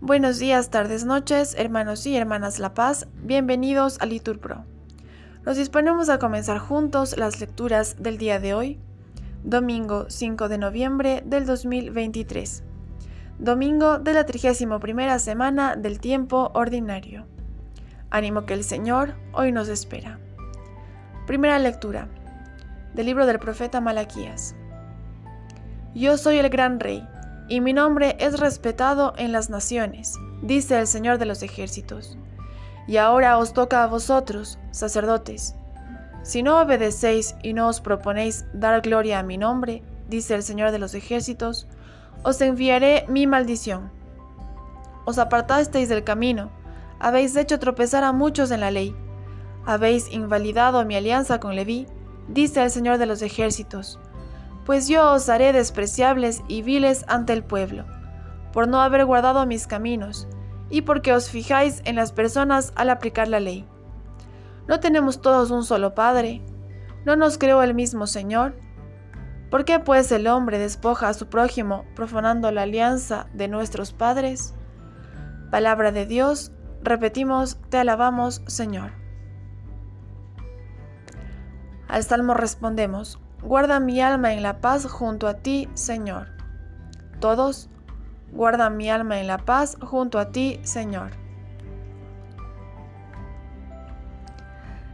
Buenos días, tardes, noches, hermanos y hermanas La Paz, bienvenidos a Litur Pro. Nos disponemos a comenzar juntos las lecturas del día de hoy, domingo 5 de noviembre del 2023, domingo de la 31 semana del tiempo ordinario. Ánimo que el Señor hoy nos espera. Primera lectura del libro del profeta Malaquías. Yo soy el gran rey, y mi nombre es respetado en las naciones, dice el Señor de los ejércitos. Y ahora os toca a vosotros, sacerdotes. Si no obedecéis y no os proponéis dar gloria a mi nombre, dice el Señor de los ejércitos, os enviaré mi maldición. Os apartasteis del camino, habéis hecho tropezar a muchos en la ley, habéis invalidado mi alianza con Leví, dice el Señor de los ejércitos, pues yo os haré despreciables y viles ante el pueblo, por no haber guardado mis caminos, y porque os fijáis en las personas al aplicar la ley. ¿No tenemos todos un solo Padre? ¿No nos creó el mismo Señor? ¿Por qué pues el hombre despoja a su prójimo profanando la alianza de nuestros padres? Palabra de Dios, repetimos, te alabamos, Señor. Al salmo respondemos, guarda mi alma en la paz junto a ti, Señor. Todos, guarda mi alma en la paz junto a ti, Señor.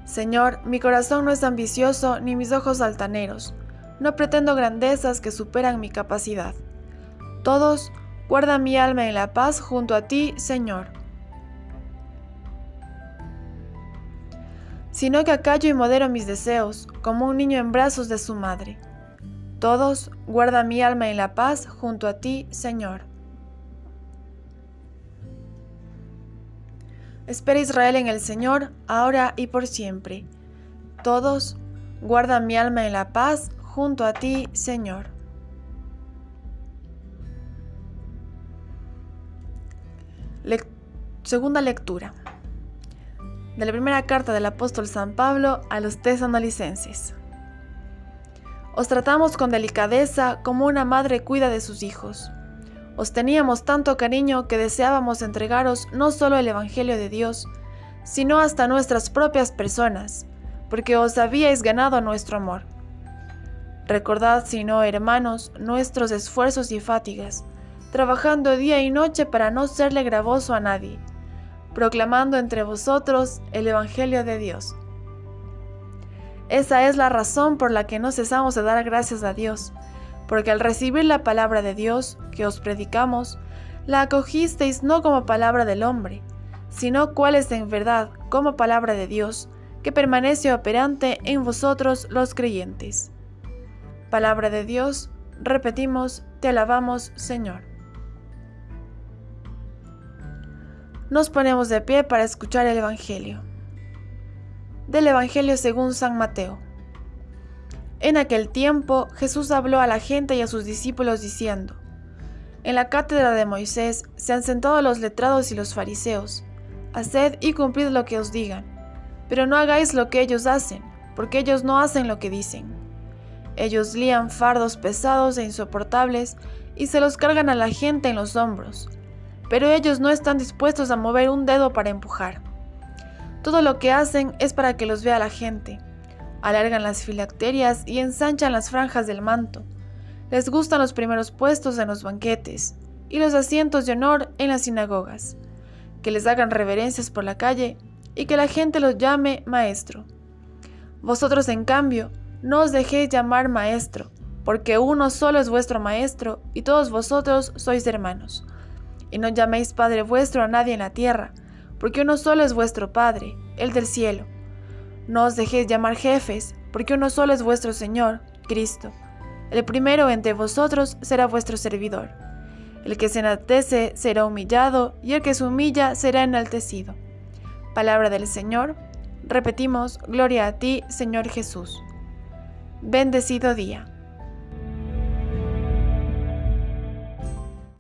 Señor, mi corazón no es ambicioso ni mis ojos altaneros. No pretendo grandezas que superan mi capacidad. Todos, guarda mi alma en la paz junto a ti, Señor. Sino que acallo y modero mis deseos, como un niño en brazos de su madre. Todos, guarda mi alma en la paz junto a ti, Señor. Espera Israel en el Señor, ahora y por siempre. Todos, guarda mi alma en la paz junto a ti, Señor. segunda lectura de la primera carta del apóstol San Pablo a los tesanolicenses. Os tratamos con delicadeza como una madre cuida de sus hijos. Os teníamos tanto cariño que deseábamos entregaros no solo el Evangelio de Dios, sino hasta nuestras propias personas, porque os habíais ganado nuestro amor. Recordad, si no, hermanos, nuestros esfuerzos y fatigas, trabajando día y noche para no serle gravoso a nadie, proclamando entre vosotros el Evangelio de Dios. Esa es la razón por la que no cesamos de dar gracias a Dios, porque al recibir la palabra de Dios que os predicamos, la acogisteis no como palabra del hombre, sino cuál es en verdad como palabra de Dios, que permanece operante en vosotros los creyentes. Palabra de Dios, repetimos, te alabamos, Señor. Nos ponemos de pie para escuchar el Evangelio. Del Evangelio según San Mateo. En aquel tiempo Jesús habló a la gente y a sus discípulos diciendo, En la cátedra de Moisés se han sentado los letrados y los fariseos. Haced y cumplid lo que os digan, pero no hagáis lo que ellos hacen, porque ellos no hacen lo que dicen. Ellos lían fardos pesados e insoportables y se los cargan a la gente en los hombros, pero ellos no están dispuestos a mover un dedo para empujar. Todo lo que hacen es para que los vea la gente. Alargan las filacterias y ensanchan las franjas del manto. Les gustan los primeros puestos en los banquetes y los asientos de honor en las sinagogas. Que les hagan reverencias por la calle y que la gente los llame maestro. Vosotros, en cambio, no os dejéis llamar maestro, porque uno solo es vuestro maestro, y todos vosotros sois hermanos. Y no llaméis Padre vuestro a nadie en la tierra, porque uno solo es vuestro Padre, el del cielo. No os dejéis llamar jefes, porque uno solo es vuestro Señor, Cristo. El primero entre vosotros será vuestro servidor. El que se enaltece será humillado, y el que se humilla será enaltecido. Palabra del Señor. Repetimos, Gloria a ti, Señor Jesús. Bendecido día.